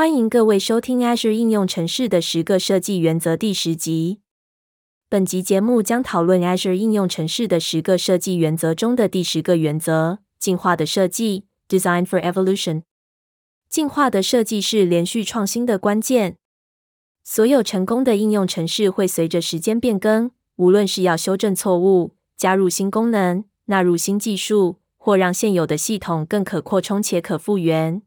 欢迎各位收听 Azure 应用城市的十个设计原则第十集。本集节目将讨论 Azure 应用城市的十个设计原则中的第十个原则：进化的设计 （Design for Evolution）。进化的设计是连续创新的关键。所有成功的应用程式会随着时间变更，无论是要修正错误、加入新功能、纳入新技术，或让现有的系统更可扩充且可复原。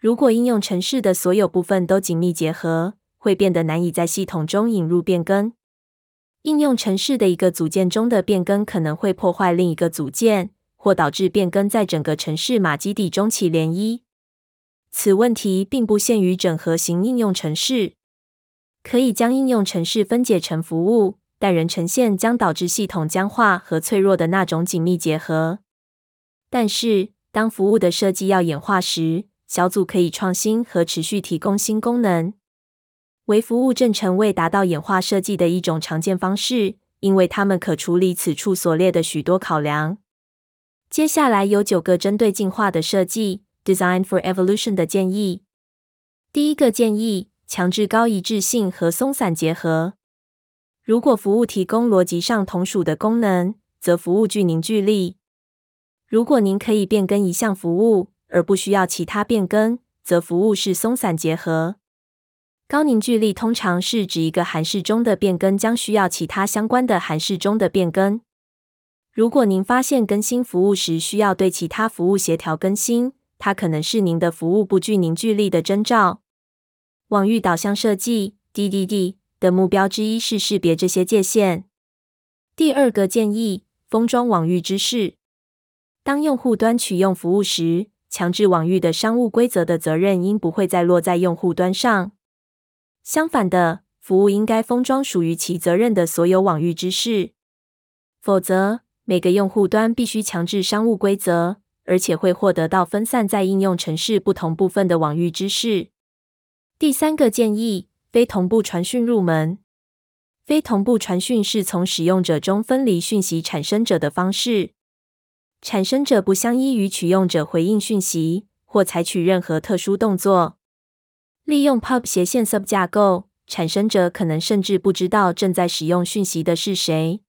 如果应用程式的所有部分都紧密结合，会变得难以在系统中引入变更。应用程式的一个组件中的变更可能会破坏另一个组件，或导致变更在整个程式码基底中起涟漪。此问题并不限于整合型应用程式，可以将应用程式分解成服务，但仍呈现将导致系统僵化和脆弱的那种紧密结合。但是，当服务的设计要演化时，小组可以创新和持续提供新功能。微服务正成为达到演化设计的一种常见方式，因为它们可处理此处所列的许多考量。接下来有九个针对进化的设计 （Design for Evolution） 的建议。第一个建议：强制高一致性和松散结合。如果服务提供逻辑上同属的功能，则服务具凝聚力。如果您可以变更一项服务，而不需要其他变更，则服务是松散结合。高凝聚力通常是指一个函式中的变更将需要其他相关的函式中的变更。如果您发现更新服务时需要对其他服务协调更新，它可能是您的服务不具凝聚力的征兆。网域导向设计 （DDD） 的目标之一是识别这些界限。第二个建议：封装网域知识。当用户端取用服务时，强制网域的商务规则的责任应不会再落在用户端上。相反的，服务应该封装属于其责任的所有网域知识，否则每个用户端必须强制商务规则，而且会获得到分散在应用程式不同部分的网域知识。第三个建议：非同步传讯入门。非同步传讯是从使用者中分离讯息产生者的方式。产生者不相依于取用者回应讯息，或采取任何特殊动作。利用 Pub 斜线 Sub 架构，产生者可能甚至不知道正在使用讯息的是谁。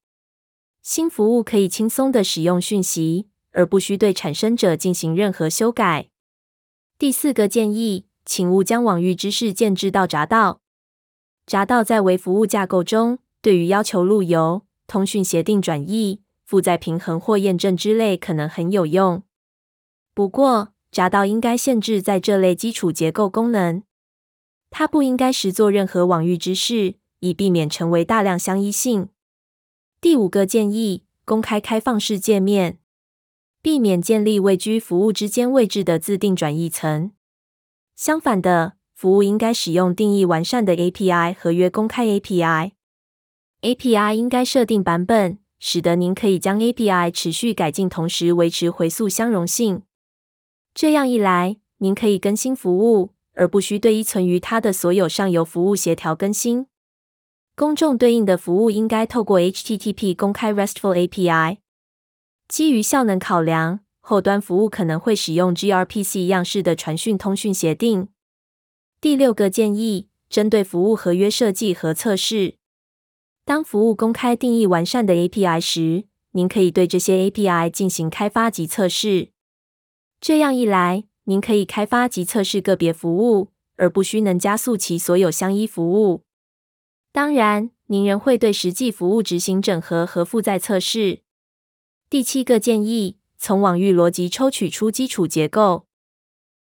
新服务可以轻松地使用讯息，而不需对产生者进行任何修改。第四个建议，请勿将网域知识建置到闸道。闸道在微服务架构中，对于要求路由、通讯协定转译。负载平衡或验证之类可能很有用，不过闸道应该限制在这类基础结构功能。它不应该实做任何网域之事，以避免成为大量相依性。第五个建议：公开开放式界面，避免建立位居服务之间位置的自定转译层。相反的，服务应该使用定义完善的 API 合约公开 API。API 应该设定版本。使得您可以将 API 持续改进，同时维持回溯相容性。这样一来，您可以更新服务，而不需对依存于它的所有上游服务协调更新。公众对应的服务应该透过 HTTP 公开 RESTful API。基于效能考量，后端服务可能会使用 gRPC 样式的传讯通讯协定。第六个建议，针对服务合约设计和测试。当服务公开定义完善的 API 时，您可以对这些 API 进行开发及测试。这样一来，您可以开发及测试个别服务，而不需能加速其所有相依服务。当然，您仍会对实际服务执行整合和负载测试。第七个建议：从网域逻辑抽取出基础结构，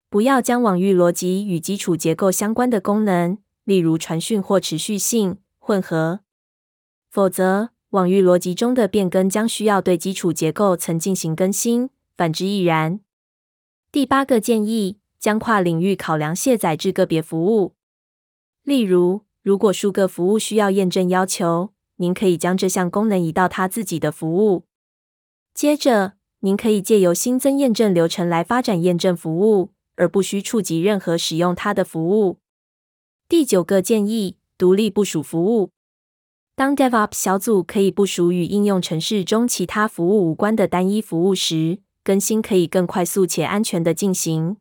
不要将网域逻辑与基础结构相关的功能，例如传讯或持续性，混合。否则，网域逻辑中的变更将需要对基础结构层进行更新，反之亦然。第八个建议：将跨领域考量卸载至个别服务。例如，如果数个服务需要验证要求，您可以将这项功能移到它自己的服务。接着，您可以借由新增验证流程来发展验证服务，而不需触及任何使用它的服务。第九个建议：独立部署服务。当 DevOps 小组可以部署与应用程式中其他服务无关的单一服务时，更新可以更快速且安全的进行。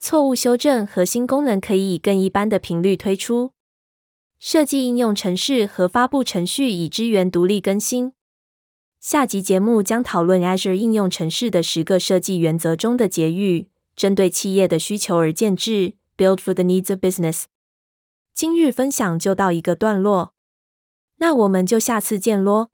错误修正和新功能可以以更一般的频率推出。设计应用程式和发布程序以支援独立更新。下集节目将讨论 Azure 应用程式的十个设计原则中的结语，针对企业的需求而建制，Build for the needs of business。今日分享就到一个段落，那我们就下次见喽。